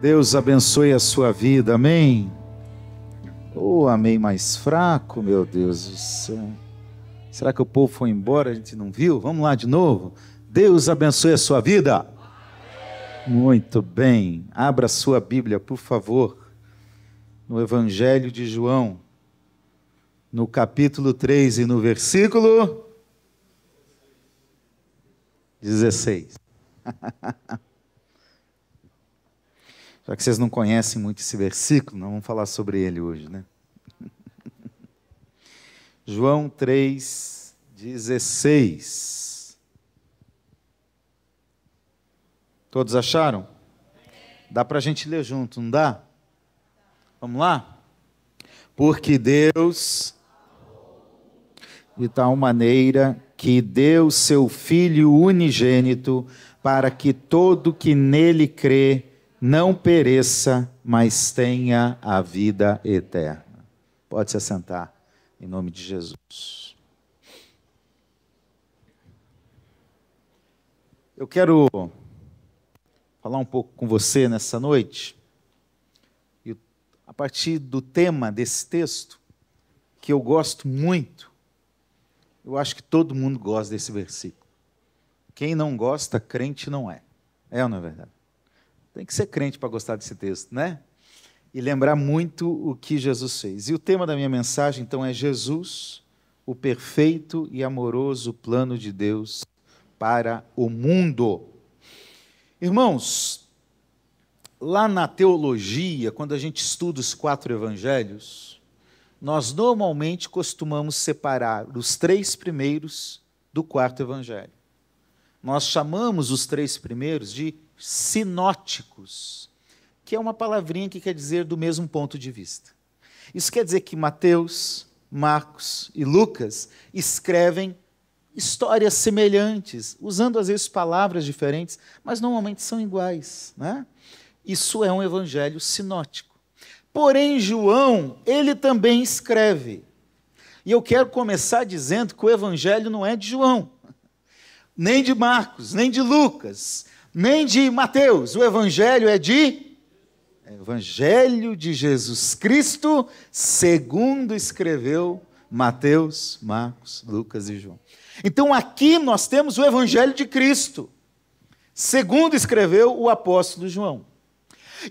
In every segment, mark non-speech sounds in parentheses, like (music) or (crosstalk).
Deus abençoe a sua vida, amém? Oh, amém mais fraco, meu Deus do céu. Será que o povo foi embora? A gente não viu? Vamos lá de novo. Deus abençoe a sua vida. Muito bem. Abra sua Bíblia, por favor, no Evangelho de João, no capítulo 3 e no versículo 16. (laughs) Já que vocês não conhecem muito esse versículo, não vamos falar sobre ele hoje, né? (laughs) João 3, 16. Todos acharam? Dá para a gente ler junto, não dá? Vamos lá? Porque Deus, de tal maneira que deu seu Filho unigênito, para que todo que nele crê não pereça, mas tenha a vida eterna. Pode se assentar, em nome de Jesus. Eu quero falar um pouco com você nessa noite, a partir do tema desse texto, que eu gosto muito. Eu acho que todo mundo gosta desse versículo. Quem não gosta, crente não é. É ou não é verdade? Tem que ser crente para gostar desse texto, né? E lembrar muito o que Jesus fez. E o tema da minha mensagem, então, é Jesus, o perfeito e amoroso plano de Deus para o mundo. Irmãos, lá na teologia, quando a gente estuda os quatro evangelhos, nós normalmente costumamos separar os três primeiros do quarto evangelho. Nós chamamos os três primeiros de sinóticos, que é uma palavrinha que quer dizer do mesmo ponto de vista. Isso quer dizer que Mateus, Marcos e Lucas escrevem histórias semelhantes, usando às vezes palavras diferentes, mas normalmente são iguais. Né? Isso é um evangelho sinótico. Porém, João, ele também escreve. E eu quero começar dizendo que o evangelho não é de João, (laughs) nem de Marcos, nem de Lucas nem de Mateus. O evangelho é de Evangelho de Jesus Cristo, segundo escreveu Mateus, Marcos, Lucas e João. Então aqui nós temos o Evangelho de Cristo, segundo escreveu o apóstolo João.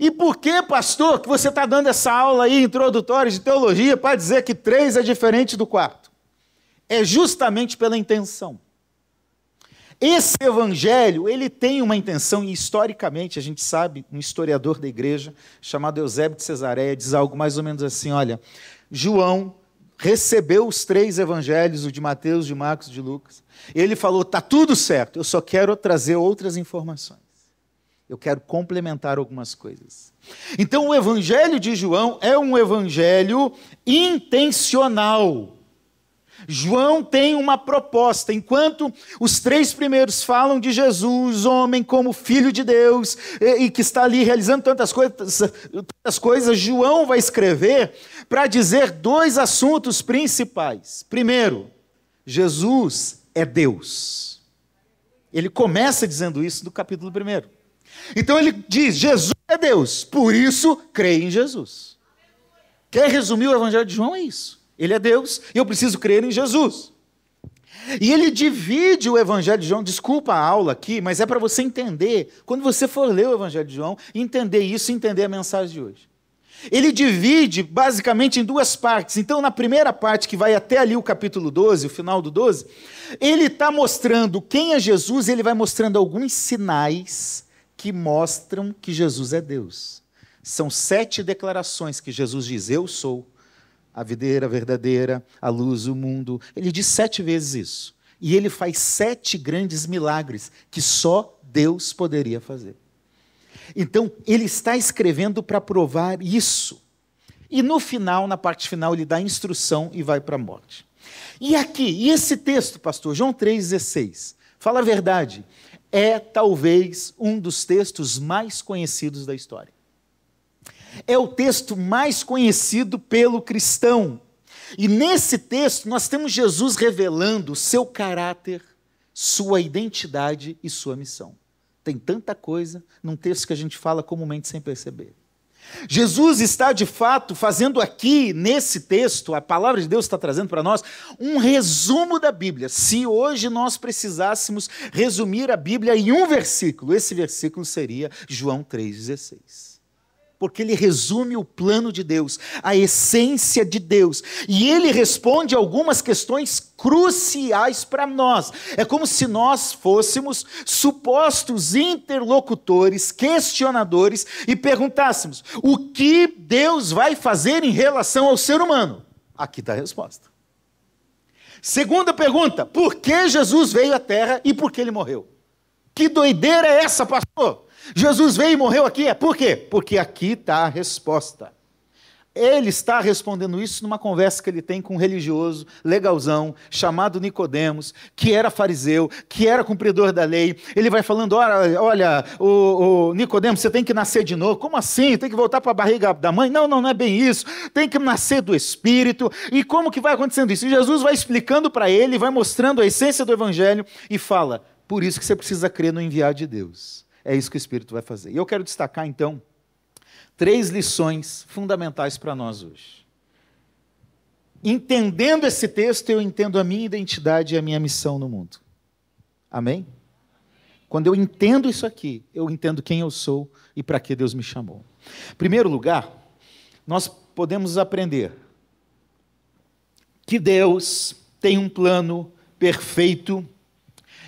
E por que, pastor, que você está dando essa aula aí introdutória de teologia para dizer que três é diferente do quarto? É justamente pela intenção. Esse evangelho, ele tem uma intenção, e historicamente a gente sabe, um historiador da igreja, chamado Eusébio de Cesareia, diz algo mais ou menos assim: olha, João recebeu os três evangelhos, o de Mateus, de Marcos e de Lucas. Ele falou: está tudo certo, eu só quero trazer outras informações. Eu quero complementar algumas coisas. Então, o evangelho de João é um evangelho intencional. João tem uma proposta. Enquanto os três primeiros falam de Jesus, homem como filho de Deus, e, e que está ali realizando tantas coisas, tantas coisas João vai escrever para dizer dois assuntos principais. Primeiro, Jesus é Deus. Ele começa dizendo isso no capítulo 1. Então ele diz: Jesus é Deus, por isso creia em Jesus. Quer resumir o Evangelho de João? É isso. Ele é Deus e eu preciso crer em Jesus. E ele divide o Evangelho de João, desculpa a aula aqui, mas é para você entender, quando você for ler o Evangelho de João, entender isso e entender a mensagem de hoje. Ele divide basicamente em duas partes. Então, na primeira parte, que vai até ali o capítulo 12, o final do 12, ele está mostrando quem é Jesus e ele vai mostrando alguns sinais que mostram que Jesus é Deus. São sete declarações que Jesus diz: Eu sou a videira verdadeira, a luz, o mundo. Ele diz sete vezes isso. E ele faz sete grandes milagres que só Deus poderia fazer. Então, ele está escrevendo para provar isso. E no final, na parte final, ele dá instrução e vai para a morte. E aqui, e esse texto, pastor, João 3,16, fala a verdade, é talvez um dos textos mais conhecidos da história é o texto mais conhecido pelo cristão. E nesse texto nós temos Jesus revelando seu caráter, sua identidade e sua missão. Tem tanta coisa num texto que a gente fala comumente sem perceber. Jesus está de fato fazendo aqui, nesse texto, a palavra de Deus está trazendo para nós um resumo da Bíblia. Se hoje nós precisássemos resumir a Bíblia em um versículo, esse versículo seria João 3,16 porque ele resume o plano de Deus, a essência de Deus, e ele responde algumas questões cruciais para nós. É como se nós fôssemos supostos interlocutores, questionadores e perguntássemos: o que Deus vai fazer em relação ao ser humano? Aqui está a resposta. Segunda pergunta: por que Jesus veio à Terra e por que ele morreu? Que doideira é essa, pastor? Jesus veio e morreu aqui, é por quê? Porque aqui está a resposta. Ele está respondendo isso numa conversa que ele tem com um religioso legalzão chamado Nicodemos, que era fariseu, que era cumpridor da lei. Ele vai falando: olha, olha o, o Nicodemos, você tem que nascer de novo. Como assim? Tem que voltar para a barriga da mãe? Não, não, não é bem isso. Tem que nascer do Espírito. E como que vai acontecendo isso? E Jesus vai explicando para ele, vai mostrando a essência do Evangelho e fala: por isso que você precisa crer no enviado de Deus. É isso que o Espírito vai fazer. E eu quero destacar, então, três lições fundamentais para nós hoje. Entendendo esse texto, eu entendo a minha identidade e a minha missão no mundo. Amém? Quando eu entendo isso aqui, eu entendo quem eu sou e para que Deus me chamou. Em primeiro lugar, nós podemos aprender que Deus tem um plano perfeito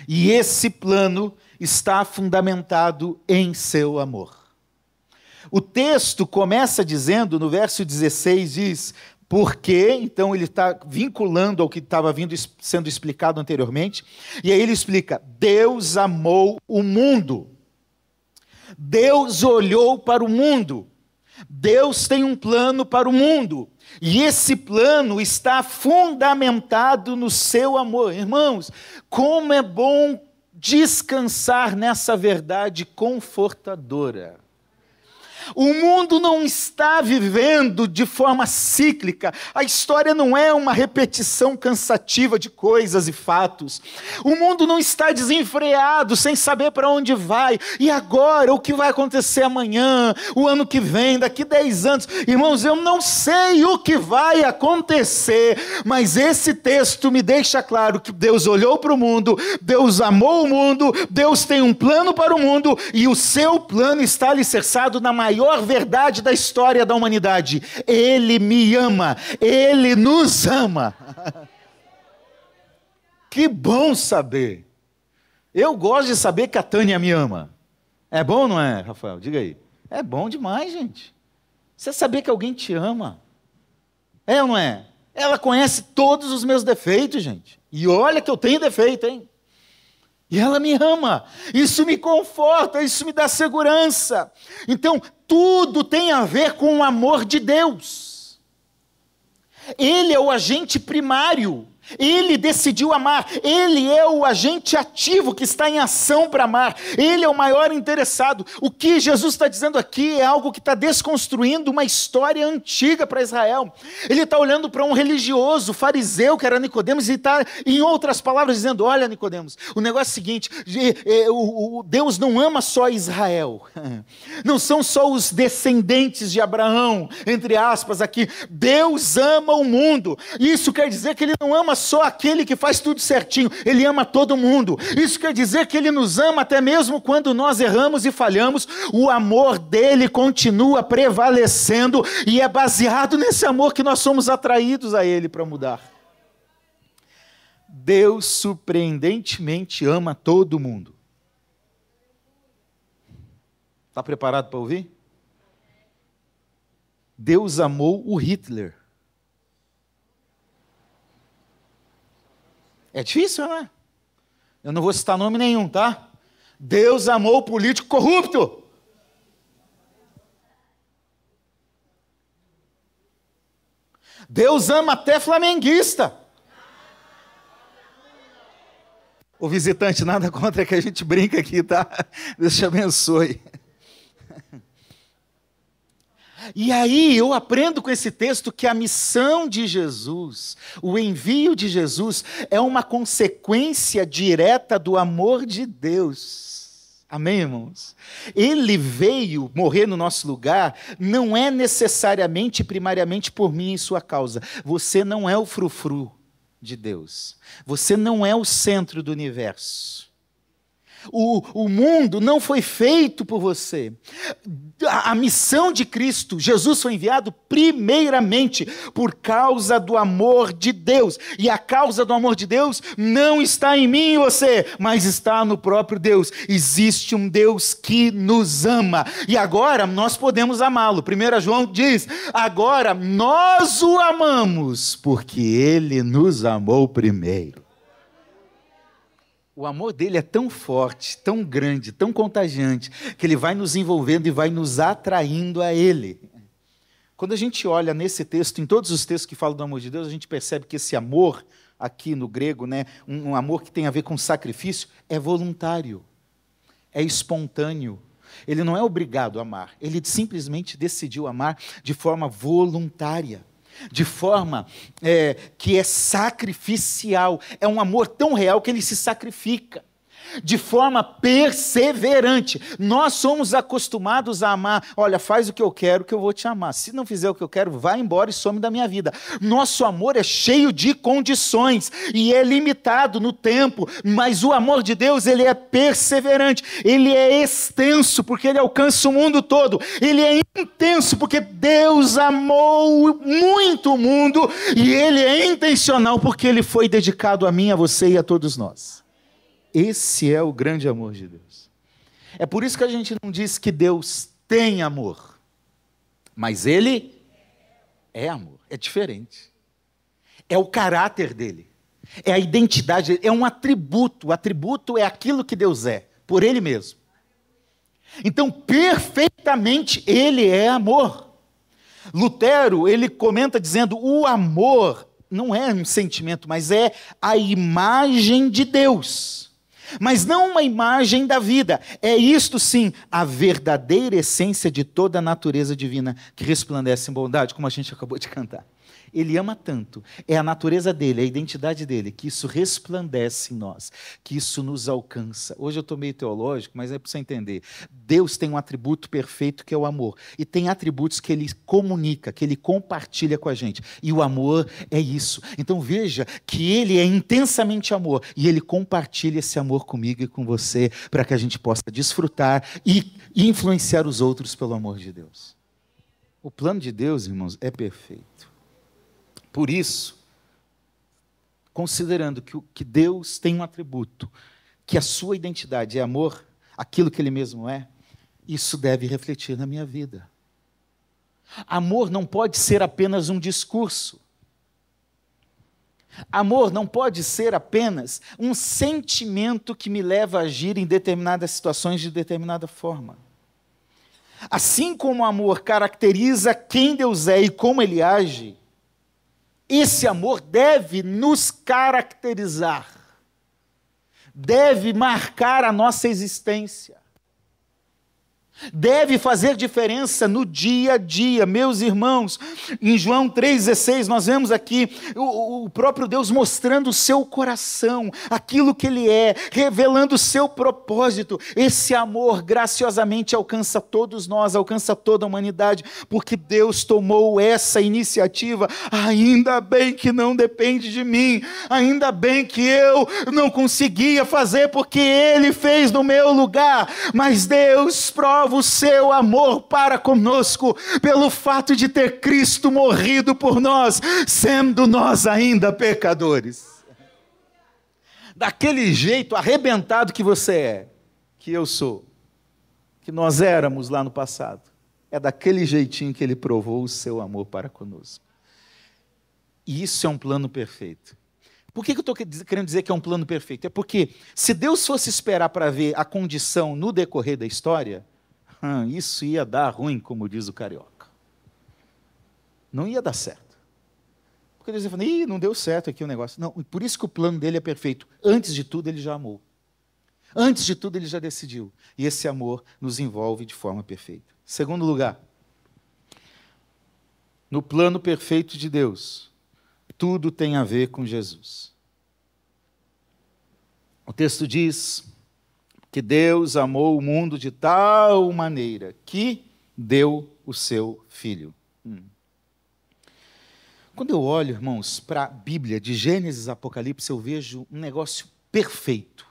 e esse plano está fundamentado em seu amor. O texto começa dizendo, no verso 16, diz: porque, então ele está vinculando ao que estava sendo explicado anteriormente, e aí ele explica: Deus amou o mundo, Deus olhou para o mundo, Deus tem um plano para o mundo, e esse plano está fundamentado no seu amor. Irmãos, como é bom descansar nessa verdade confortadora. O mundo não está vivendo de forma cíclica. A história não é uma repetição cansativa de coisas e fatos. O mundo não está desenfreado, sem saber para onde vai. E agora, o que vai acontecer amanhã, o ano que vem, daqui 10 anos? Irmãos, eu não sei o que vai acontecer, mas esse texto me deixa claro que Deus olhou para o mundo, Deus amou o mundo, Deus tem um plano para o mundo e o seu plano está alicerçado na maior maior verdade da história da humanidade. Ele me ama, ele nos ama. (laughs) que bom saber. Eu gosto de saber que a Tânia me ama. É bom, não é, Rafael? Diga aí. É bom demais, gente. Você saber que alguém te ama. É ou não é? Ela conhece todos os meus defeitos, gente. E olha que eu tenho defeito, hein? E ela me ama. Isso me conforta, isso me dá segurança. Então, tudo tem a ver com o amor de Deus. Ele é o agente primário ele decidiu amar, ele é o agente ativo que está em ação para amar, ele é o maior interessado. O que Jesus está dizendo aqui é algo que está desconstruindo uma história antiga para Israel. Ele está olhando para um religioso, fariseu, que era Nicodemos, e está, em outras palavras, dizendo: Olha, Nicodemos, o negócio é o seguinte: o Deus não ama só Israel, (laughs) não são só os descendentes de Abraão, entre aspas, aqui. Deus ama o mundo. Isso quer dizer que ele não ama só aquele que faz tudo certinho, ele ama todo mundo. Isso quer dizer que ele nos ama até mesmo quando nós erramos e falhamos, o amor dele continua prevalecendo e é baseado nesse amor que nós somos atraídos a ele para mudar. Deus surpreendentemente ama todo mundo. Está preparado para ouvir? Deus amou o Hitler. É difícil, né? Eu não vou citar nome nenhum, tá? Deus amou o político corrupto. Deus ama até flamenguista. O visitante, nada contra que a gente brinca aqui, tá? Deus te abençoe. E aí eu aprendo com esse texto que a missão de Jesus, o envio de Jesus, é uma consequência direta do amor de Deus. Amém, irmãos? Ele veio morrer no nosso lugar, não é necessariamente, primariamente por mim e sua causa. Você não é o frufru de Deus. Você não é o centro do universo. O, o mundo não foi feito por você. A, a, missão de Cristo, Jesus foi enviado primeiramente por causa do amor de Deus. E a causa do amor de Deus não está em mim e você, mas está no próprio Deus. Existe um Deus que nos ama. E agora nós podemos amá-lo. 1 João diz: agora nós o amamos, porque ele nos amou primeiro. O amor dele é tão forte, tão grande, tão contagiante, que ele vai nos envolvendo e vai nos atraindo a ele. Quando a gente olha nesse texto, em todos os textos que falam do amor de Deus, a gente percebe que esse amor, aqui no grego, né, um, um amor que tem a ver com sacrifício, é voluntário, é espontâneo. Ele não é obrigado a amar, ele simplesmente decidiu amar de forma voluntária de forma é, que é sacrificial. É um amor tão real que ele se sacrifica de forma perseverante. Nós somos acostumados a amar. Olha, faz o que eu quero, que eu vou te amar. Se não fizer o que eu quero, vai embora e some da minha vida. Nosso amor é cheio de condições e é limitado no tempo, mas o amor de Deus, ele é perseverante, ele é extenso, porque ele alcança o mundo todo. Ele é intenso, porque Deus amou muito o mundo e ele é intencional, porque ele foi dedicado a mim, a você e a todos nós. Esse é o grande amor de Deus. É por isso que a gente não diz que Deus tem amor, mas Ele é amor, é diferente. É o caráter dele, é a identidade, é um atributo. O atributo é aquilo que Deus é, por Ele mesmo. Então, perfeitamente, Ele é amor. Lutero, ele comenta dizendo: o amor não é um sentimento, mas é a imagem de Deus mas não uma imagem da vida. É isto sim, a verdadeira essência de toda a natureza divina que resplandece em bondade, como a gente acabou de cantar. Ele ama tanto, é a natureza dele, é a identidade dele, que isso resplandece em nós, que isso nos alcança. Hoje eu estou meio teológico, mas é para você entender. Deus tem um atributo perfeito que é o amor, e tem atributos que ele comunica, que ele compartilha com a gente, e o amor é isso. Então veja que ele é intensamente amor, e ele compartilha esse amor comigo e com você, para que a gente possa desfrutar e influenciar os outros pelo amor de Deus. O plano de Deus, irmãos, é perfeito. Por isso, considerando que, que Deus tem um atributo, que a sua identidade é amor, aquilo que Ele mesmo é, isso deve refletir na minha vida. Amor não pode ser apenas um discurso. Amor não pode ser apenas um sentimento que me leva a agir em determinadas situações de determinada forma. Assim como o amor caracteriza quem Deus é e como ele age, esse amor deve nos caracterizar, deve marcar a nossa existência deve fazer diferença no dia a dia, meus irmãos. Em João 3,16, nós vemos aqui o, o, próprio Deus mostrando o seu coração, aquilo que Ele é, revelando o seu propósito. Esse amor graciosamente alcança todos nós, alcança toda a humanidade, porque Deus tomou essa iniciativa. Ainda bem que não depende de mim, ainda bem que eu não conseguia fazer, porque Ele fez no meu lugar, mas Deus prova prova o seu amor para conosco, pelo fato de ter Cristo morrido por nós, sendo nós ainda pecadores. Daquele jeito arrebentado que você é, que eu sou, que nós éramos lá no passado, é daquele jeitinho que ele provou o seu amor para conosco. E isso é um plano perfeito. Por que eu estou querendo dizer que é um plano perfeito? É porque se Deus fosse esperar para ver a condição no decorrer da história, ah, isso ia dar ruim, como diz o carioca. Não ia dar certo. Porque ia falar, Ih, não deu certo aqui o negócio. Não, por isso que o plano dele é perfeito. Antes de tudo, ele já amou. Antes de tudo, ele já decidiu. E esse amor nos envolve de forma perfeita. Segundo lugar, no plano perfeito de Deus, tudo tem a ver com Jesus. O texto diz, que Deus amou o mundo de tal maneira que deu o seu filho. Hum. Quando eu olho, irmãos, para a Bíblia, de Gênesis a Apocalipse, eu vejo um negócio perfeito.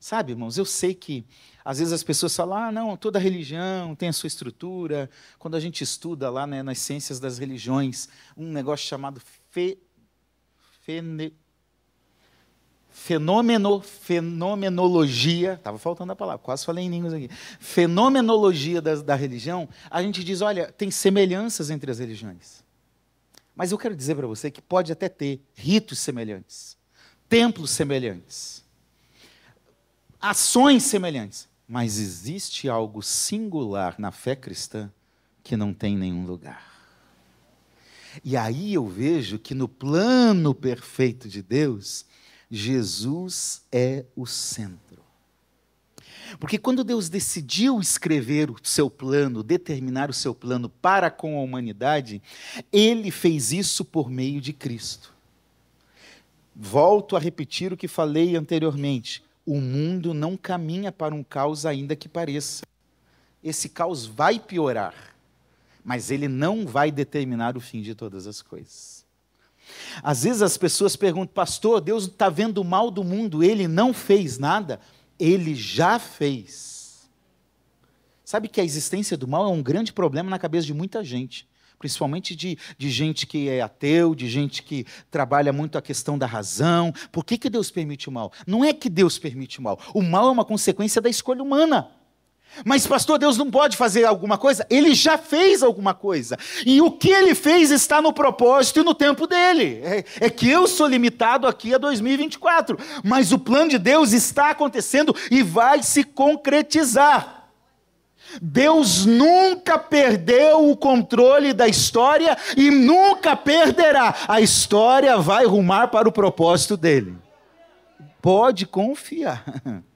Sabe, irmãos, eu sei que às vezes as pessoas falam, ah, não, toda religião tem a sua estrutura. Quando a gente estuda lá né, nas ciências das religiões, um negócio chamado fe, fene, fenomeno, fenomenologia, estava faltando a palavra, quase falei em línguas aqui. Fenomenologia da, da religião, a gente diz, olha, tem semelhanças entre as religiões. Mas eu quero dizer para você que pode até ter ritos semelhantes, templos semelhantes, ações semelhantes, mas existe algo singular na fé cristã que não tem nenhum lugar. E aí eu vejo que no plano perfeito de Deus, Jesus é o centro. Porque quando Deus decidiu escrever o seu plano, determinar o seu plano para com a humanidade, ele fez isso por meio de Cristo. Volto a repetir o que falei anteriormente: o mundo não caminha para um caos, ainda que pareça. Esse caos vai piorar, mas ele não vai determinar o fim de todas as coisas. Às vezes as pessoas perguntam, pastor, Deus está vendo o mal do mundo, ele não fez nada? Ele já fez. Sabe que a existência do mal é um grande problema na cabeça de muita gente, principalmente de, de gente que é ateu, de gente que trabalha muito a questão da razão. Por que, que Deus permite o mal? Não é que Deus permite o mal, o mal é uma consequência da escolha humana. Mas, pastor, Deus não pode fazer alguma coisa? Ele já fez alguma coisa. E o que ele fez está no propósito e no tempo dele. É, é, que eu sou limitado aqui a 2024. Mas o plano de Deus está acontecendo e vai se concretizar. Deus nunca perdeu o controle da história e nunca perderá. A história vai rumar para o propósito dele. Pode confiar. (laughs)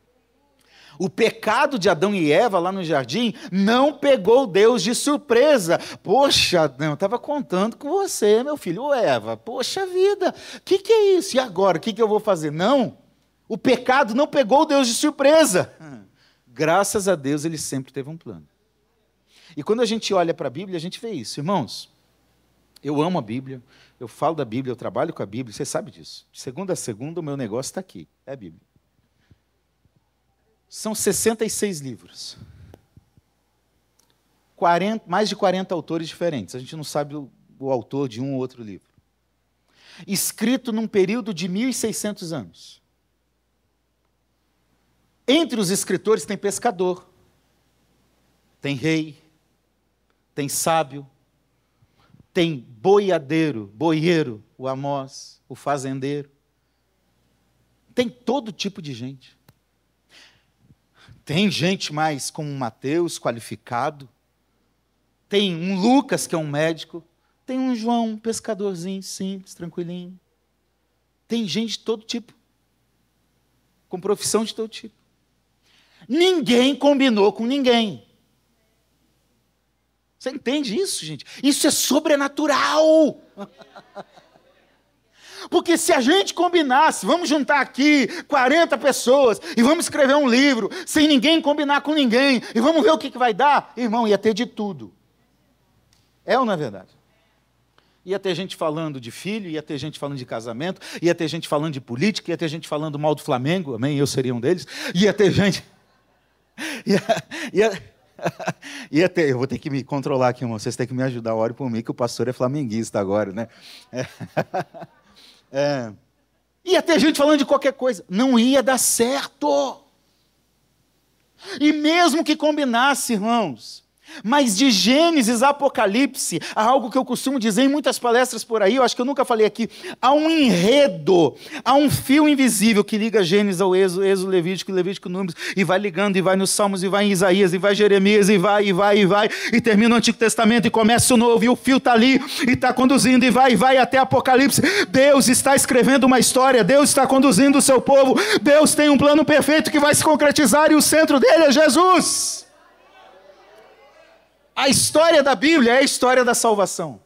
O pecado de Adão e Eva lá no jardim não pegou Deus de surpresa. Poxa, Adão, eu estava contando com você, meu filho. Eva, poxa vida, o que, que é isso? E agora, o que, que eu vou fazer? Não, o pecado não pegou Deus de surpresa. Graças a Deus, ele sempre teve um plano. E quando a gente olha para a Bíblia, a gente vê isso. Irmãos, eu amo a Bíblia, eu falo da Bíblia, eu trabalho com a Bíblia, você sabe disso. De segunda a segunda, o meu negócio está aqui, é a Bíblia. São 66 livros. 40, mais de 40 autores diferentes. A gente não sabe o, o autor de um ou outro livro. Escrito num período de 1.600 anos. Entre os escritores tem pescador, tem rei, tem sábio, tem boiadeiro, boieiro, o Amós, o fazendeiro. Tem todo tipo de gente. Tem gente mais como um Mateus, qualificado. Tem um Lucas, que é um médico. Tem um João, um pescadorzinho, simples, tranquilinho. Tem gente de todo tipo. Com profissão de todo tipo. Ninguém combinou com ninguém. Você entende isso, gente? Isso é sobrenatural. (laughs) Porque se a gente combinasse, vamos juntar aqui 40 pessoas e vamos escrever um livro, sem ninguém combinar com ninguém, e vamos ver o que, que vai dar, irmão, ia ter de tudo. É ou não é verdade? Ia ter gente falando de filho, ia ter gente falando de casamento, ia ter gente falando de política, ia ter gente falando mal do Flamengo, amém? Eu seria um deles. Ia ter gente. (laughs) Ia, ia, (laughs) ia ter, eu vou ter que me controlar aqui, irmão. Vocês têm que me ajudar. Ore por mim, que o pastor é flamenguista agora, né? É. (laughs) É, ia ter gente falando de qualquer coisa. Não ia dar certo. E mesmo que combinasse, irmãos, mas de Gênesis a Apocalipse, há algo que eu costumo dizer em muitas palestras por aí, eu acho que eu nunca falei aqui, há um enredo, há um fio invisível que liga Gênesis ao Êxodo, Êxodo Levítico, Levítico Números, e vai ligando, e vai nos Salmos, e vai em Isaías, e vai em Jeremias, e vai, e vai, e vai, e termina o Antigo Testamento, e começa o Novo, e o fio está ali, e está conduzindo, e vai, e vai até Apocalipse. Deus está escrevendo uma história, Deus está conduzindo o seu povo, Deus tem um plano perfeito que vai se concretizar, e o centro dele é Jesus. A história da Bíblia é a história da salvação.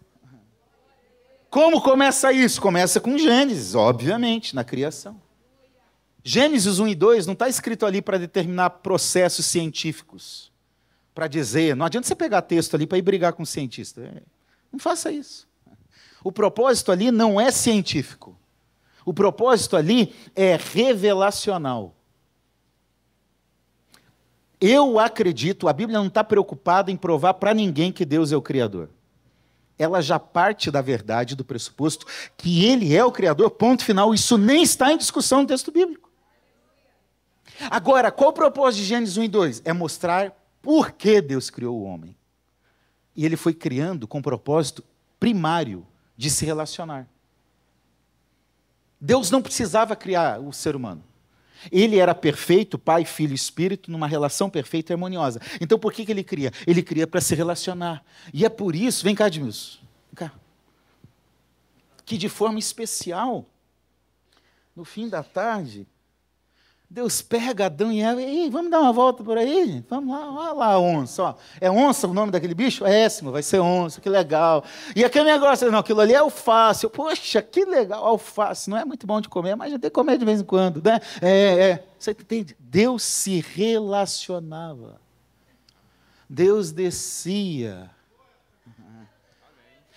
Como começa isso? Começa com Gênesis, obviamente, na criação. Gênesis 1 e 2 não está escrito ali para determinar processos científicos, para dizer, não adianta você pegar texto ali para ir brigar com o cientista. É, não faça isso. O propósito ali não é científico. O propósito ali é revelacional. Eu acredito, a Bíblia não está preocupada em provar para ninguém que Deus é o Criador. Ela já parte da verdade, do pressuposto que Ele é o Criador, ponto final. Isso nem está em discussão no texto bíblico. Agora, qual o propósito de Gênesis 1 e 2? É mostrar por que Deus criou o homem. E ele foi criando com o propósito primário de se relacionar. Deus não precisava criar o ser humano. Ele era perfeito, Pai, Filho e Espírito, numa relação perfeita e harmoniosa. Então por que, que ele cria? Ele cria para se relacionar. E é por isso, vem cá, Edmilson, vem cá, que de forma especial, no fim da tarde, Deus pega Adão e Eva, e vamos dar uma volta por aí? Vamos lá, olha lá onça. Ó. É onça o nome daquele bicho? É Éssimo, vai ser onça, que legal. E aquele negócio, não, aquilo ali é alface. Poxa, que legal, alface. Não é muito bom de comer, mas já tem que comer de vez em quando, né? É, é. Você entende? Deus se relacionava. Deus descia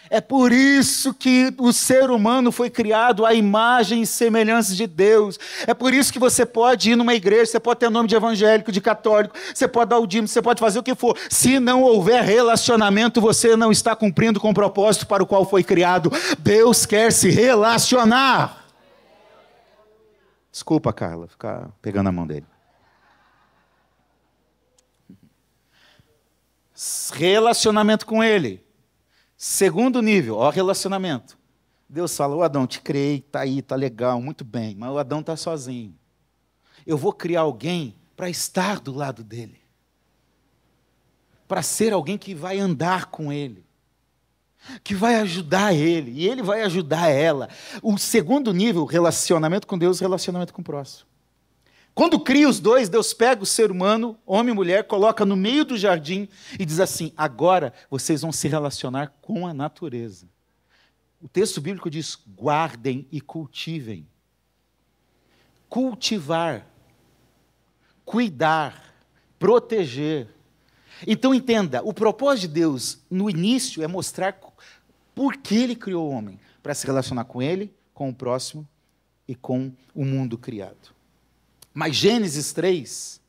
é por isso que o ser humano foi criado à imagem e semelhança de Deus. É por isso que você pode ir numa igreja, você pode ter nome de evangélico, de católico, você pode dar o dízimo, você pode fazer o que for. Se não houver relacionamento, você não está cumprindo com o propósito para o qual foi criado. Deus quer se relacionar. Desculpa, Carla, ficar pegando a mão dele. Relacionamento com Ele Segundo nível, ó, relacionamento. Deus fala: o Adão, te criei, tá aí, tá legal, muito bem, mas o Adão tá sozinho. Eu vou criar alguém para estar do lado dele, para ser alguém que vai andar com ele, que vai ajudar ele, e ele vai ajudar ela. O segundo nível, relacionamento com Deus, relacionamento com o próximo. Quando cria os dois, Deus pega o ser humano, homem e mulher, coloca no meio do jardim e diz assim: agora vocês vão se relacionar com a natureza. O texto bíblico diz: guardem e cultivem. Cultivar, cuidar, proteger. Então entenda: o propósito de Deus no início é mostrar por que ele criou o homem para se relacionar com ele, com o próximo e com o mundo criado. Mas Gênesis 3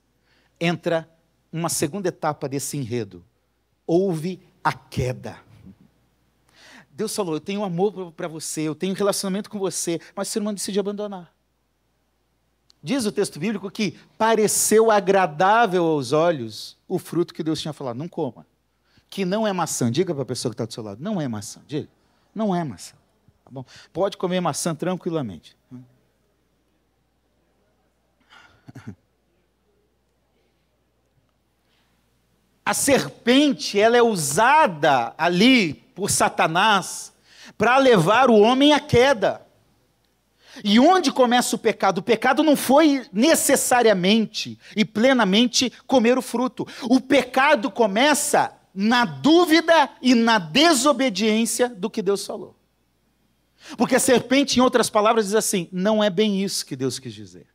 entra uma segunda etapa desse enredo. Houve a queda. Deus falou: Eu tenho amor para você, eu tenho relacionamento com você, mas o ser humano decide abandonar. Diz o texto bíblico que pareceu agradável aos olhos o fruto que Deus tinha falado: não coma. Que não é maçã. Diga para a pessoa que está do seu lado: não é maçã. Diga, não é maçã. Tá bom? Pode comer maçã tranquilamente. (laughs) A serpente, ela é usada ali por Satanás para levar o homem à queda. E onde começa o pecado? O pecado não foi necessariamente e plenamente comer o fruto. O pecado começa na dúvida e na desobediência do que Deus falou. Porque a serpente, em outras palavras, diz assim: não é bem isso que Deus quis dizer.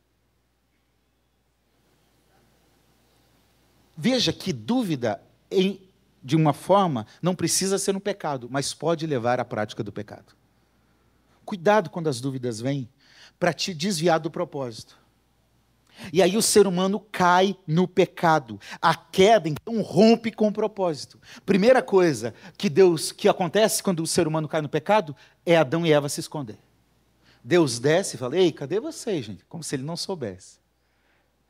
Veja que dúvida, em, de uma forma, não precisa ser um pecado, mas pode levar à prática do pecado. Cuidado quando as dúvidas vêm para te desviar do propósito. E aí o ser humano cai no pecado. A queda então rompe com o propósito. Primeira coisa que Deus que acontece quando o ser humano cai no pecado é Adão e Eva se esconder. Deus desce e fala: "Ei, cadê vocês, gente?" Como se ele não soubesse.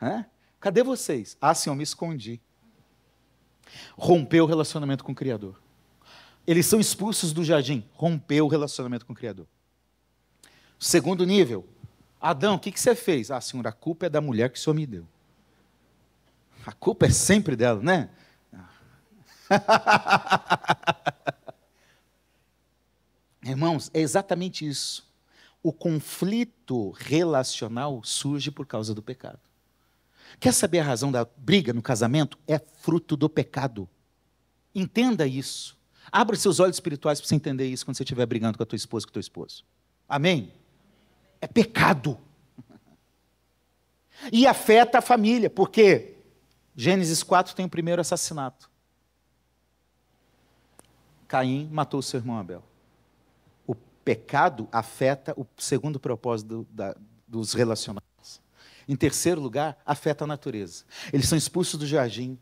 Hã? Cadê vocês? Ah, Senhor, me escondi. Rompeu o relacionamento com o Criador. Eles são expulsos do jardim. Rompeu o relacionamento com o Criador. Segundo nível. Adão, o que, que você fez? Ah, Senhor, a culpa é da mulher que o Senhor me deu. A culpa é sempre dela, né? (laughs) Irmãos, é exatamente isso. O conflito relacional surge por causa do pecado. Quer saber a razão da briga no casamento? É fruto do pecado. Entenda isso. Abra seus olhos espirituais para você entender isso quando você estiver brigando com a tua esposa, com o teu esposo. Amém? É pecado. E afeta a família, porque Gênesis 4 tem o primeiro assassinato. Caim matou seu irmão Abel. O pecado afeta o segundo propósito da, dos relacionamentos. Em terceiro lugar, afeta a natureza. Eles são expulsos do jardim.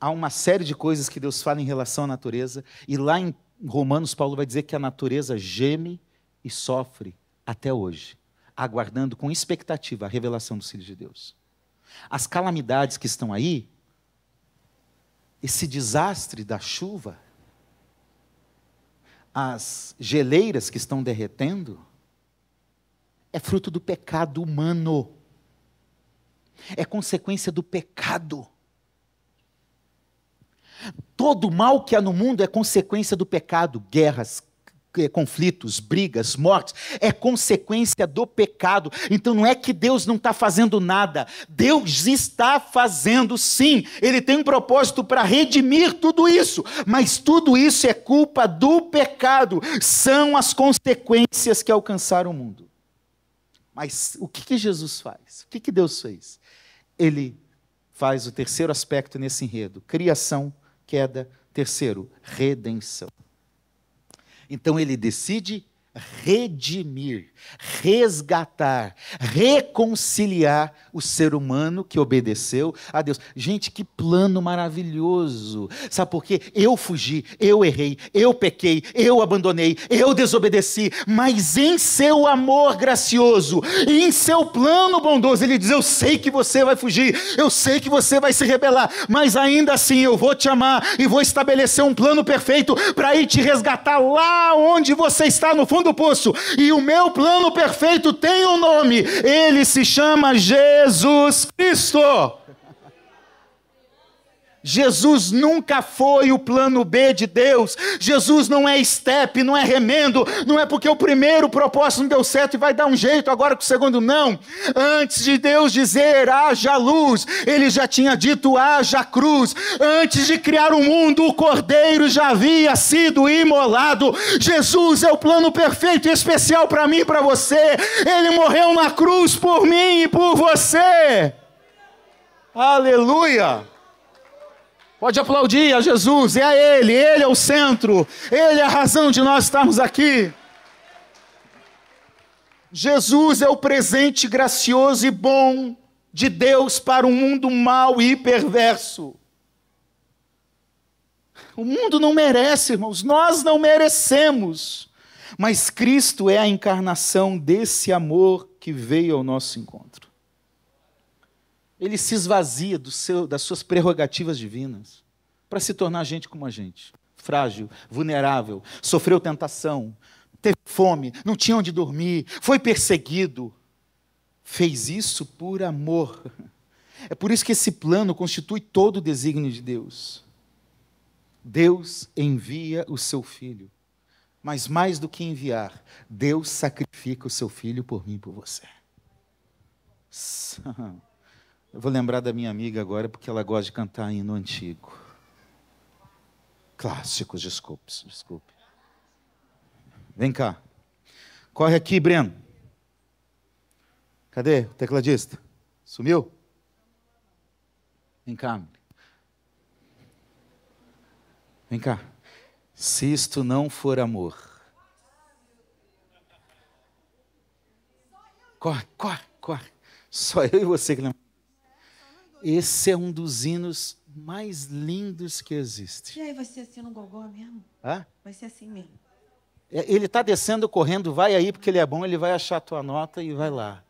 Há uma série de coisas que Deus fala em relação à natureza, e lá em Romanos, Paulo vai dizer que a natureza geme e sofre até hoje, aguardando com expectativa a revelação dos filhos de Deus. As calamidades que estão aí, esse desastre da chuva, as geleiras que estão derretendo, é fruto do pecado humano. É consequência do pecado. Todo mal que há no mundo é consequência do pecado, guerras, conflitos, brigas, mortes, é consequência do pecado. Então não é que Deus não está fazendo nada, Deus está fazendo sim. Ele tem um propósito para redimir tudo isso, mas tudo isso é culpa do pecado, são as consequências que alcançaram o mundo. Mas o que, que Jesus faz? O que, que Deus fez? Ele faz o terceiro aspecto nesse enredo: criação, queda. Terceiro, redenção. Então ele decide redimir, resgatar, reconciliar o ser humano que obedeceu a Deus. Gente, que plano maravilhoso! Sabe por quê? Eu fugi, eu errei, eu pequei, eu abandonei, eu desobedeci, mas em seu amor gracioso, em seu plano bondoso, ele diz: Eu sei que você vai fugir, eu sei que você vai se rebelar, mas ainda assim eu vou te amar e vou estabelecer um plano perfeito para ir te resgatar lá onde você está, no fundo do poço. E o meu plano perfeito tem um nome. Ele se chama Jesus Cristo. Jesus nunca foi o plano B de Deus. Jesus não é step, não é remendo, não é porque o primeiro propósito não deu certo e vai dar um jeito agora com o segundo não. Antes de Deus dizer haja luz, ele já tinha dito haja cruz. Antes de criar o mundo, o cordeiro já havia sido imolado. Jesus é o plano perfeito e especial para mim e para você. Ele morreu na cruz por mim e por você. Aleluia! Pode aplaudir a Jesus, é a Ele, Ele é o centro, Ele é a razão de nós estarmos aqui. Jesus é o presente gracioso e bom de Deus para um mundo mau e perverso. O mundo não merece, irmãos, nós não merecemos, mas Cristo é a encarnação desse amor que veio ao nosso encontro ele se esvazia seu, das suas prerrogativas divinas para se tornar gente como a gente, frágil, vulnerável, sofreu tentação, teve fome, não tinha onde dormir, foi perseguido. Fez isso por amor. É por isso que esse plano constitui todo o desígnio de Deus. Deus envia o seu filho. Mas mais do que enviar, Deus sacrifica o seu filho por mim e por você. Eu vou lembrar da minha amiga agora porque ela gosta de cantar hino antigo. Clássicos, desculpe, desculpe. Vem cá. Corre aqui, Breno. Cadê o tecladista? Sumiu? Vem cá. Vem cá. Se isto não for amor. Corre, corre, corre. Só eu e você que lembra. Esse é um dos hinos mais lindos que existe. E aí vai ser assim no gogó mesmo? Hã? Vai ser assim mesmo. É, ele está descendo correndo, vai aí porque ele é bom, ele vai achar a tua nota e vai lá.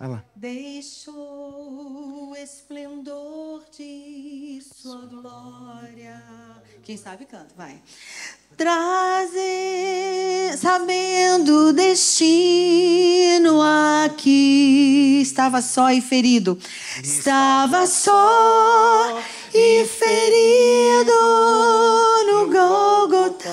Vai lá. Deixou o esplendor de sua glória. Quem sabe canta, vai. Trazer, sabendo o destino aqui. Estava só e ferido. Estava só e ferido no Golgotha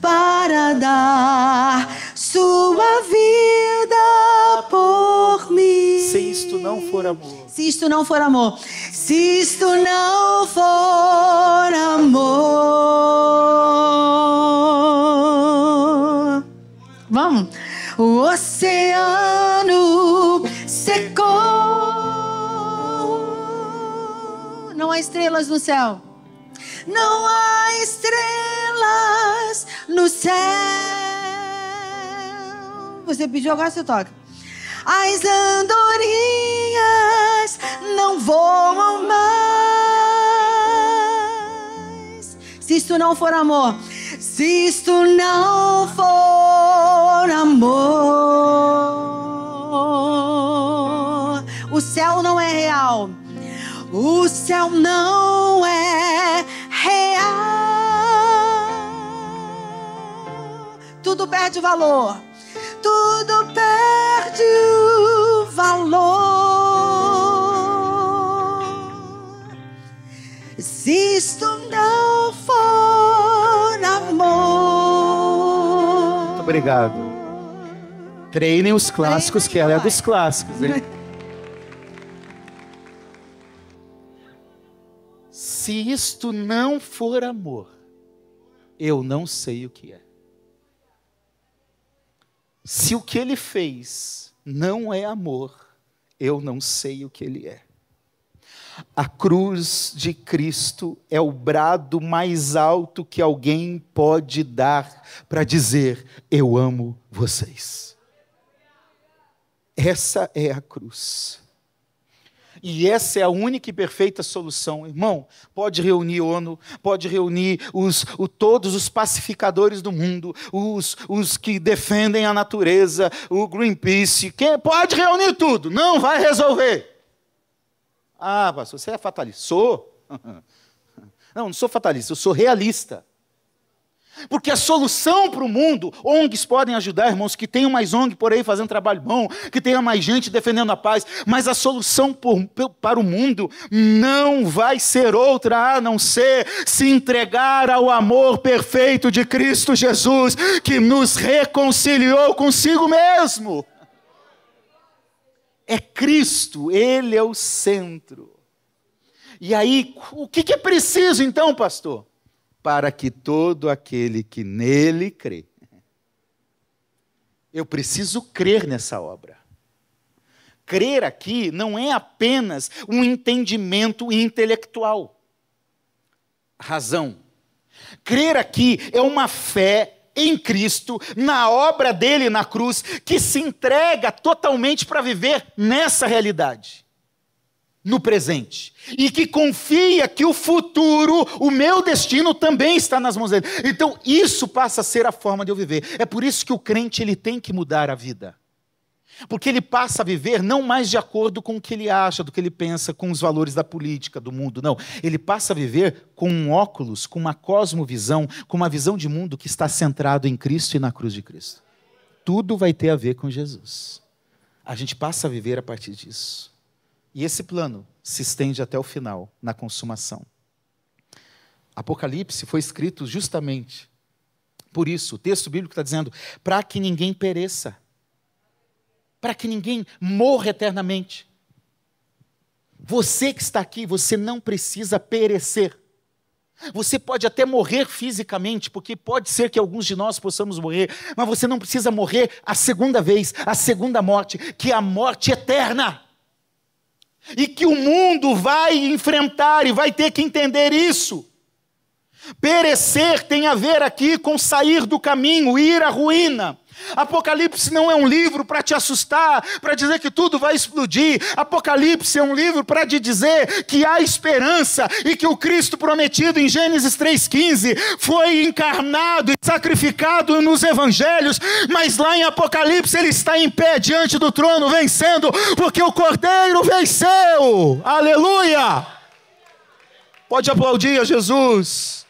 para dar sua vida por mim. Se isto não for amor. Se isto não for amor. Se isto não for amor. Vamos. O oceano secou. Não há estrelas no céu. Não há estrelas no céu. Você pediu agora você toca. As andorinhas não voam mais. Se isto não for amor, se isto não for amor, o céu não é real. O céu não é real. Tudo perde valor. Tudo perde o valor. Se isto não for amor. Muito obrigado. Treinem os clássicos, que ela é dos clássicos. Hein? (laughs) Se isto não for amor, eu não sei o que é. Se o que ele fez não é amor, eu não sei o que ele é. A cruz de Cristo é o brado mais alto que alguém pode dar para dizer: Eu amo vocês. Essa é a cruz. E essa é a única e perfeita solução, irmão. Pode reunir ONU, pode reunir os, o, todos os pacificadores do mundo, os, os que defendem a natureza, o Greenpeace, quem, pode reunir tudo, não vai resolver. Ah, pastor, você é fatalista. Sou. (laughs) Não, não sou fatalista, eu sou realista. Porque a solução para o mundo, ONGs podem ajudar, irmãos, que tenham mais ONG por aí fazendo trabalho bom, que tenha mais gente defendendo a paz, mas a solução por, para o mundo não vai ser outra a não ser se entregar ao amor perfeito de Cristo Jesus, que nos reconciliou consigo mesmo. É Cristo, Ele é o centro. E aí, o que é preciso então, pastor? Para que todo aquele que nele crê. Eu preciso crer nessa obra. Crer aqui não é apenas um entendimento intelectual. Razão. Crer aqui é uma fé em Cristo, na obra dele na cruz, que se entrega totalmente para viver nessa realidade no presente e que confia que o futuro, o meu destino também está nas mãos dele. Então, isso passa a ser a forma de eu viver. É por isso que o crente ele tem que mudar a vida. Porque ele passa a viver não mais de acordo com o que ele acha, do que ele pensa, com os valores da política, do mundo, não. Ele passa a viver com um óculos, com uma cosmovisão, com uma visão de mundo que está centrado em Cristo e na cruz de Cristo. Tudo vai ter a ver com Jesus. A gente passa a viver a partir disso. E esse plano se estende até o final, na consumação. Apocalipse foi escrito justamente por isso. O texto bíblico está dizendo: para que ninguém pereça, para que ninguém morra eternamente. Você que está aqui, você não precisa perecer. Você pode até morrer fisicamente, porque pode ser que alguns de nós possamos morrer, mas você não precisa morrer a segunda vez, a segunda morte, que é a morte eterna e que o mundo vai enfrentar e vai ter que entender isso. Perecer tem a ver aqui com sair do caminho, ir à ruína. Apocalipse não é um livro para te assustar, para dizer que tudo vai explodir. Apocalipse é um livro para te dizer que há esperança e que o Cristo prometido em Gênesis 3,15 foi encarnado e sacrificado nos evangelhos, mas lá em Apocalipse ele está em pé diante do trono, vencendo, porque o Cordeiro venceu. Aleluia! Pode aplaudir a Jesus.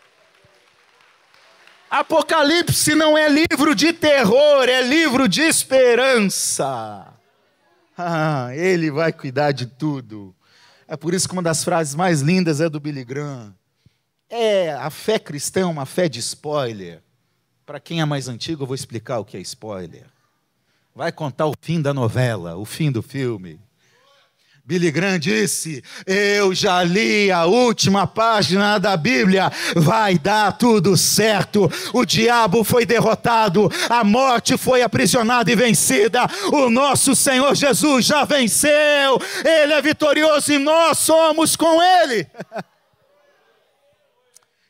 Apocalipse não é livro de terror, é livro de esperança. Ah, ele vai cuidar de tudo. É por isso que uma das frases mais lindas é do Billy Graham. É, a fé cristã é uma fé de spoiler. Para quem é mais antigo, eu vou explicar o que é spoiler. Vai contar o fim da novela, o fim do filme. Billy Graham disse: Eu já li a última página da Bíblia, vai dar tudo certo. O diabo foi derrotado, a morte foi aprisionada e vencida. O nosso Senhor Jesus já venceu, ele é vitorioso e nós somos com ele. (laughs)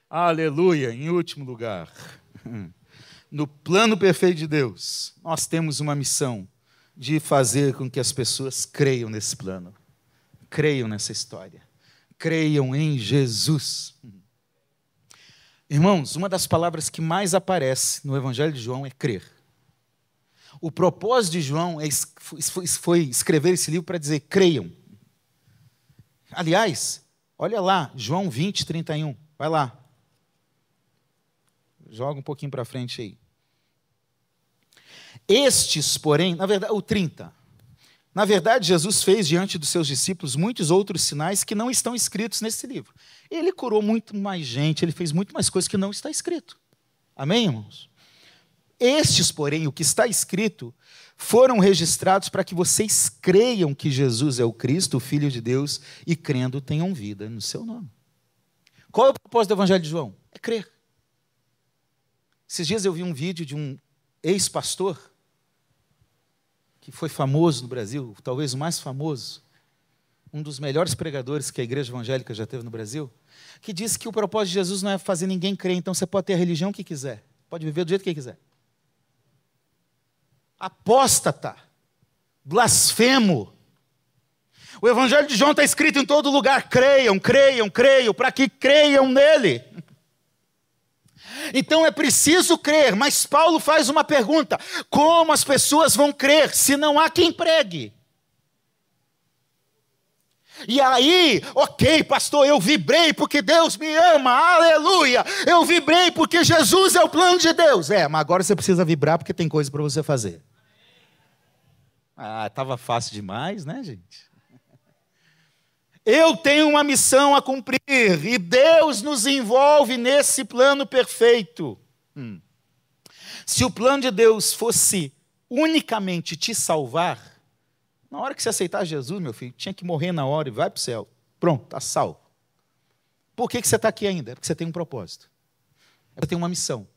Aleluia. Em último lugar, (laughs) no plano perfeito de Deus, nós temos uma missão de fazer com que as pessoas creiam nesse plano, creiam nessa história, creiam em Jesus. Irmãos, uma das palavras que mais aparece no Evangelho de João é crer. O propósito de João é, foi escrever esse livro para dizer: creiam. Aliás, olha lá, João 20, 31. Vai lá. Joga um pouquinho para frente aí. Estes, porém, na verdade, o 30. Na verdade, Jesus fez diante dos seus discípulos muitos outros sinais que não estão escritos nesse livro. Ele curou muito mais gente, ele fez muito mais coisas que não está escrito. Amém, irmãos? Estes, porém, o que está escrito, foram registrados para que vocês creiam que Jesus é o Cristo, o Filho de Deus, e crendo tenham vida no seu nome. Qual é o propósito do Evangelho de João? É crer. Esses dias eu vi um vídeo de um ex-pastor que foi famoso no Brasil, talvez o mais famoso, um dos melhores pregadores que a igreja evangélica já teve no Brasil, que disse que o propósito de Jesus não é fazer ninguém crer, então você pode ter a religião que quiser, pode viver do jeito que quiser. Apóstata, blasfemo. O evangelho de João está escrito em todo lugar: creiam, creiam, creiam, para que creiam nele. Então é preciso crer, mas Paulo faz uma pergunta: como as pessoas vão crer se não há quem pregue? E aí, ok, pastor, eu vibrei porque Deus me ama, aleluia. Eu vibrei porque Jesus é o plano de Deus. É, mas agora você precisa vibrar porque tem coisa para você fazer. Ah, estava fácil demais, né, gente? Eu tenho uma missão a cumprir e Deus nos envolve nesse plano perfeito. Hum. Se o plano de Deus fosse unicamente te salvar, na hora que você aceitar Jesus, meu filho, tinha que morrer na hora e vai para o céu. Pronto, está salvo. Por que, que você está aqui ainda? É porque você tem um propósito. É porque você tem uma missão.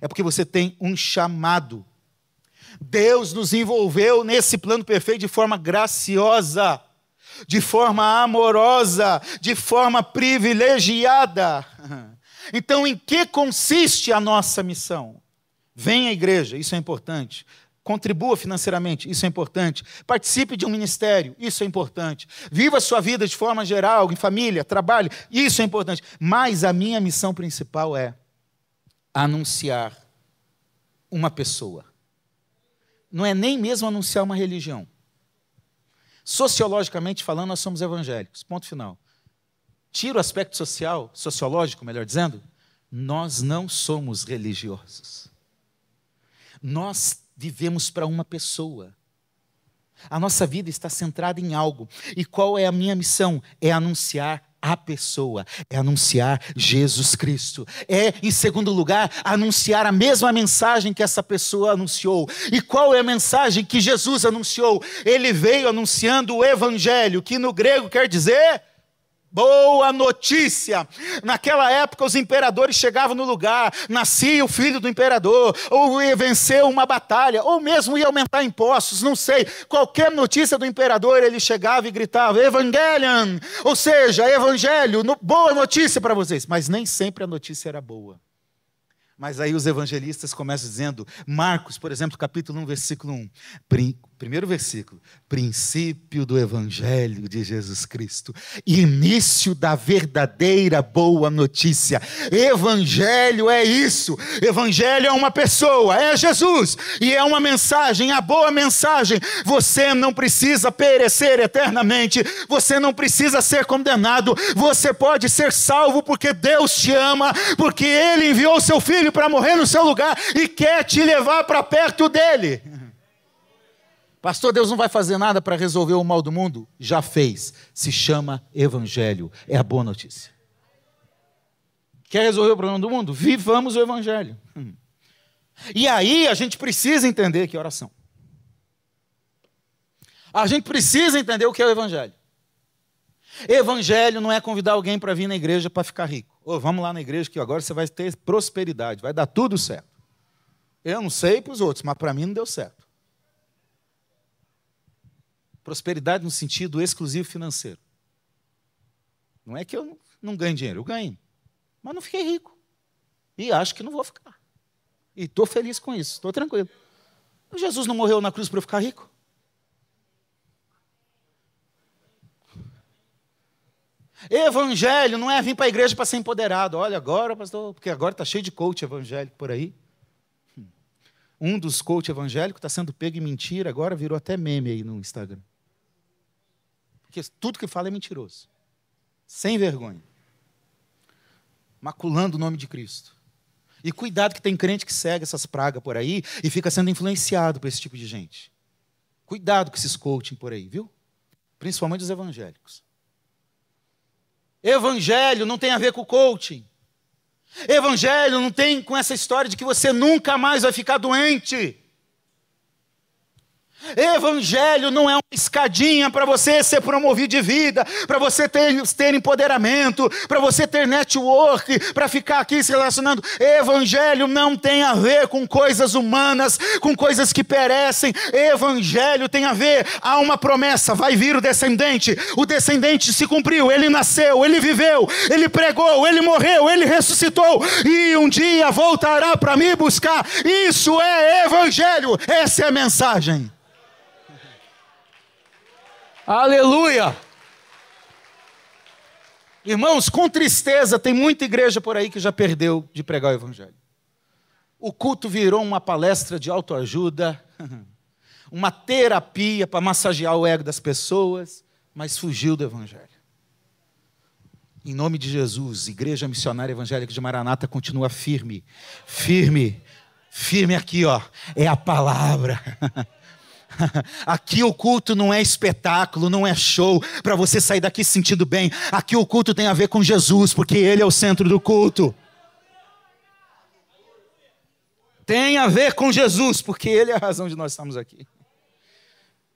É porque você tem um chamado. Deus nos envolveu nesse plano perfeito de forma graciosa de forma amorosa, de forma privilegiada. (laughs) Então, em que consiste a nossa missão? Venha à igreja, isso é importante. Contribua financeiramente, isso é importante. Participe de um ministério, isso é importante. Viva a sua vida de forma geral, em família, trabalho, isso é importante. Mas a minha missão principal é anunciar uma pessoa. Não é nem mesmo anunciar uma religião. Sociologicamente falando, nós somos evangélicos. Ponto final. Tira o aspecto social, sociológico, melhor dizendo, nós não somos religiosos. Nós vivemos para uma pessoa. A nossa vida está centrada em algo. E qual é a minha missão? É anunciar a pessoa, é anunciar Jesus Cristo. É, em segundo lugar, anunciar a mesma mensagem que essa pessoa anunciou. E qual é a mensagem que Jesus anunciou? Ele veio anunciando o Evangelho, que no grego quer dizer Boa notícia! Naquela época, os imperadores chegavam no lugar, nascia o filho do imperador, ou ia vencer uma batalha, ou mesmo ia aumentar impostos, não sei. Qualquer notícia do imperador, ele chegava e gritava: Evangelion! Ou seja, Evangelho, boa notícia para vocês. Mas nem sempre a notícia era boa. Mas aí os evangelistas começam dizendo, Marcos, por exemplo, capítulo 1, versículo 1, primeiro versículo, princípio do evangelho de Jesus Cristo, início da verdadeira boa notícia. Evangelho é isso. Evangelho é uma pessoa, é Jesus, e é uma mensagem, a boa mensagem. Você não precisa perecer eternamente, você não precisa ser condenado, você pode ser salvo porque Deus te ama, porque ele enviou seu filho para morrer no seu lugar e quer te levar para perto dele. Pastor, Deus não vai fazer nada para resolver o mal do mundo? Já fez. Se chama Evangelho. É a boa notícia. Quer resolver o problema do mundo? Vivamos o Evangelho. Hum. E aí a gente precisa entender que oração. A gente precisa entender o que é o Evangelho. Evangelho não é convidar alguém para vir na igreja para ficar rico. Oh, vamos lá na igreja que agora você vai ter prosperidade, vai dar tudo certo. Eu não sei para os outros, mas para mim não deu certo. Prosperidade no sentido exclusivo financeiro. Não é que eu não ganho dinheiro, eu ganho. mas não fiquei rico. E acho que não vou ficar. E estou feliz com isso, estou tranquilo. Jesus não morreu na cruz para eu ficar rico? Evangelho não é vir para a igreja para ser empoderado. Olha, agora, pastor, porque agora está cheio de coach evangélico por aí. Um dos coach evangélicos está sendo pego em mentira, agora virou até meme aí no Instagram. Porque tudo que fala é mentiroso. Sem vergonha. Maculando o nome de Cristo. E cuidado que tem crente que segue essas pragas por aí e fica sendo influenciado por esse tipo de gente. Cuidado com esses coaching por aí, viu? Principalmente os evangélicos. Evangelho não tem a ver com coaching. Evangelho não tem com essa história de que você nunca mais vai ficar doente. Evangelho não é uma escadinha para você ser promovido de vida, para você ter, ter empoderamento, para você ter network, para ficar aqui se relacionando. Evangelho não tem a ver com coisas humanas, com coisas que perecem. Evangelho tem a ver, há uma promessa: vai vir o descendente. O descendente se cumpriu, ele nasceu, ele viveu, ele pregou, ele morreu, ele ressuscitou e um dia voltará para me buscar. Isso é Evangelho, essa é a mensagem. Aleluia! Irmãos, com tristeza, tem muita igreja por aí que já perdeu de pregar o Evangelho. O culto virou uma palestra de autoajuda, (laughs) uma terapia para massagear o ego das pessoas, mas fugiu do Evangelho. Em nome de Jesus, Igreja Missionária Evangélica de Maranata continua firme, firme, firme aqui, ó, é a palavra. (laughs) (laughs) Aqui o culto não é espetáculo, não é show para você sair daqui se sentindo bem. Aqui o culto tem a ver com Jesus, porque Ele é o centro do culto. Tem a ver com Jesus, porque Ele é a razão de nós estarmos aqui.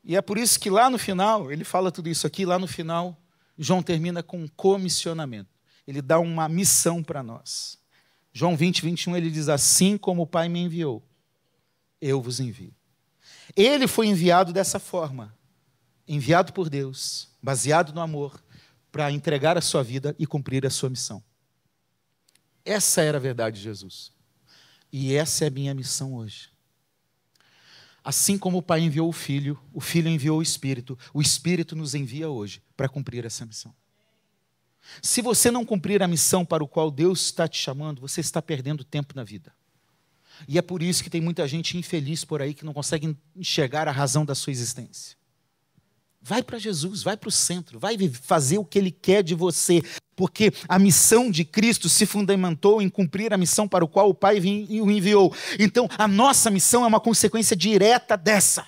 E é por isso que lá no final, ele fala tudo isso aqui, lá no final, João termina com um comissionamento. Ele dá uma missão para nós. João 20, 21, ele diz: Assim como o Pai me enviou, eu vos envio. Ele foi enviado dessa forma, enviado por Deus, baseado no amor, para entregar a sua vida e cumprir a sua missão. Essa era a verdade de Jesus. E essa é a minha missão hoje. Assim como o Pai enviou o Filho, o Filho enviou o Espírito, o Espírito nos envia hoje para cumprir essa missão. Se você não cumprir a missão para o qual Deus está te chamando, você está perdendo tempo na vida. E é por isso que tem muita gente infeliz por aí que não consegue enxergar a razão da sua existência. Vai para Jesus, vai para o centro, vai fazer o que Ele quer de você, porque a missão de Cristo se fundamentou em cumprir a missão para o qual o Pai o enviou. Então, a nossa missão é uma consequência direta dessa.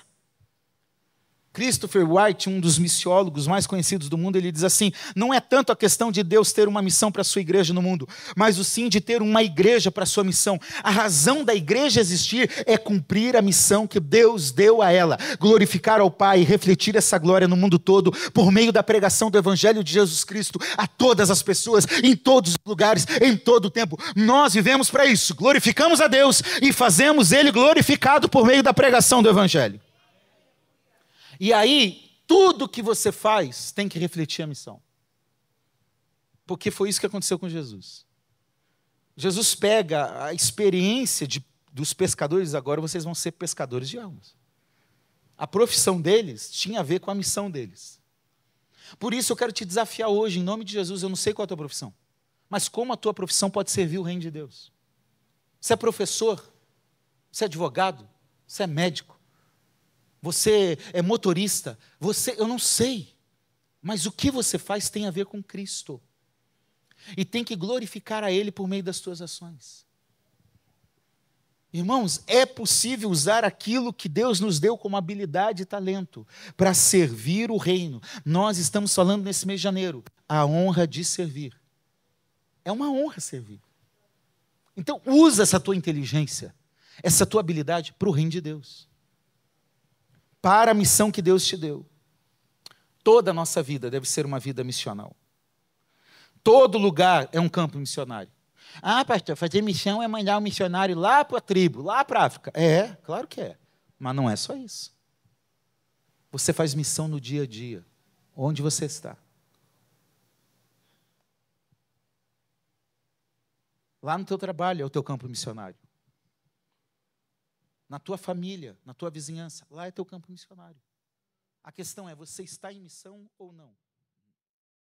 Christopher White, um dos missiólogos mais conhecidos do mundo, ele diz assim: não é tanto a questão de Deus ter uma missão para a sua igreja no mundo, mas o sim de ter uma igreja para a sua missão. A razão da igreja existir é cumprir a missão que Deus deu a ela, glorificar ao Pai e refletir essa glória no mundo todo por meio da pregação do Evangelho de Jesus Cristo a todas as pessoas, em todos os lugares, em todo o tempo. Nós vivemos para isso, glorificamos a Deus e fazemos Ele glorificado por meio da pregação do Evangelho. E aí, tudo que você faz tem que refletir a missão. Porque foi isso que aconteceu com Jesus. Jesus pega a experiência de, dos pescadores, agora vocês vão ser pescadores de almas. A profissão deles tinha a ver com a missão deles. Por isso eu quero te desafiar hoje, em nome de Jesus. Eu não sei qual é a tua profissão, mas como a tua profissão pode servir o reino de Deus. Você é professor, você é advogado, você é médico, você é motorista, você, eu não sei, mas o que você faz tem a ver com Cristo. E tem que glorificar a Ele por meio das tuas ações. Irmãos, é possível usar aquilo que Deus nos deu como habilidade e talento para servir o reino. Nós estamos falando nesse mês de janeiro, a honra de servir. É uma honra servir. Então, usa essa tua inteligência, essa tua habilidade para o reino de Deus para a missão que Deus te deu. Toda a nossa vida deve ser uma vida missional. Todo lugar é um campo missionário. Ah, pastor, fazer missão é mandar um missionário lá para a tribo, lá para a África. É, claro que é. Mas não é só isso. Você faz missão no dia a dia, onde você está. Lá no teu trabalho é o teu campo missionário. Na tua família, na tua vizinhança, lá é teu campo missionário. A questão é: você está em missão ou não?